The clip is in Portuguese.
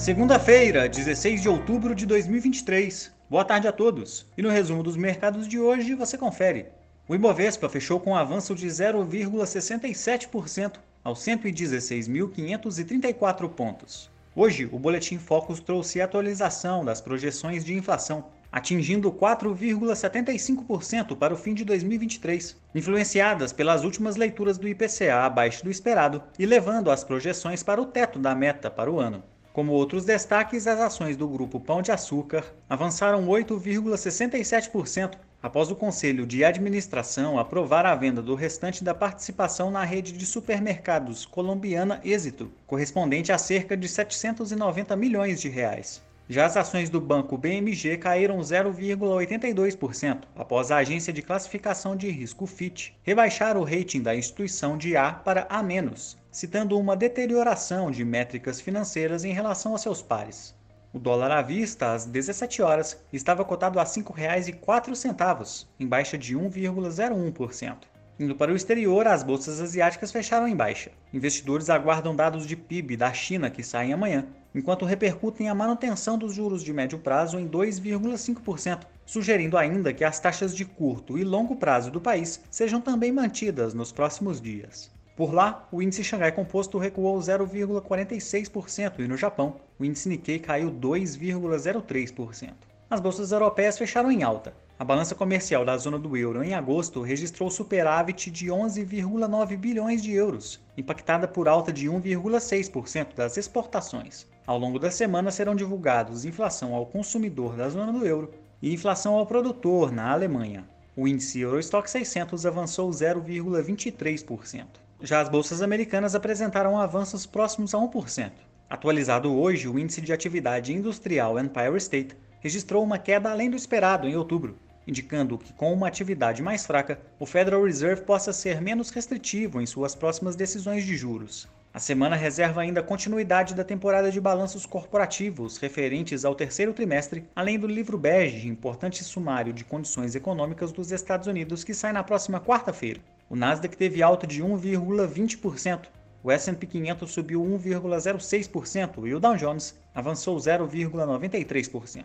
Segunda-feira, 16 de outubro de 2023. Boa tarde a todos. E no resumo dos mercados de hoje você confere. O Ibovespa fechou com um avanço de 0,67% aos 116.534 pontos. Hoje, o Boletim Focus trouxe atualização das projeções de inflação, atingindo 4,75% para o fim de 2023, influenciadas pelas últimas leituras do IPCA abaixo do esperado e levando as projeções para o teto da meta para o ano. Como outros destaques, as ações do grupo Pão de Açúcar avançaram 8,67% após o Conselho de Administração aprovar a venda do restante da participação na rede de supermercados colombiana Êxito, correspondente a cerca de 790 milhões de reais. Já as ações do banco BMG caíram 0,82% após a agência de classificação de risco Fitch rebaixar o rating da instituição de A para A-, citando uma deterioração de métricas financeiras em relação a seus pares. O dólar à vista, às 17 horas, estava cotado a R$ 5,04, em baixa de 1,01%. Indo para o exterior, as bolsas asiáticas fecharam em baixa. Investidores aguardam dados de PIB da China que saem amanhã, enquanto repercutem a manutenção dos juros de médio prazo em 2,5%, sugerindo ainda que as taxas de curto e longo prazo do país sejam também mantidas nos próximos dias. Por lá, o índice Xangai Composto recuou 0,46% e no Japão, o índice Nikkei caiu 2,03%. As bolsas europeias fecharam em alta. A balança comercial da zona do euro em agosto registrou superávit de 11,9 bilhões de euros, impactada por alta de 1,6% das exportações. Ao longo da semana serão divulgados inflação ao consumidor da zona do euro e inflação ao produtor na Alemanha. O índice Eurostock 600 avançou 0,23%. Já as bolsas americanas apresentaram avanços próximos a 1%. Atualizado hoje, o índice de atividade industrial Empire State registrou uma queda além do esperado em outubro, indicando que, com uma atividade mais fraca, o Federal Reserve possa ser menos restritivo em suas próximas decisões de juros. A semana reserva ainda continuidade da temporada de balanços corporativos referentes ao terceiro trimestre, além do livro bege, importante sumário de condições econômicas dos Estados Unidos, que sai na próxima quarta-feira. O Nasdaq teve alta de 1,20%, o S&P 500 subiu 1,06% e o Dow Jones avançou 0,93%.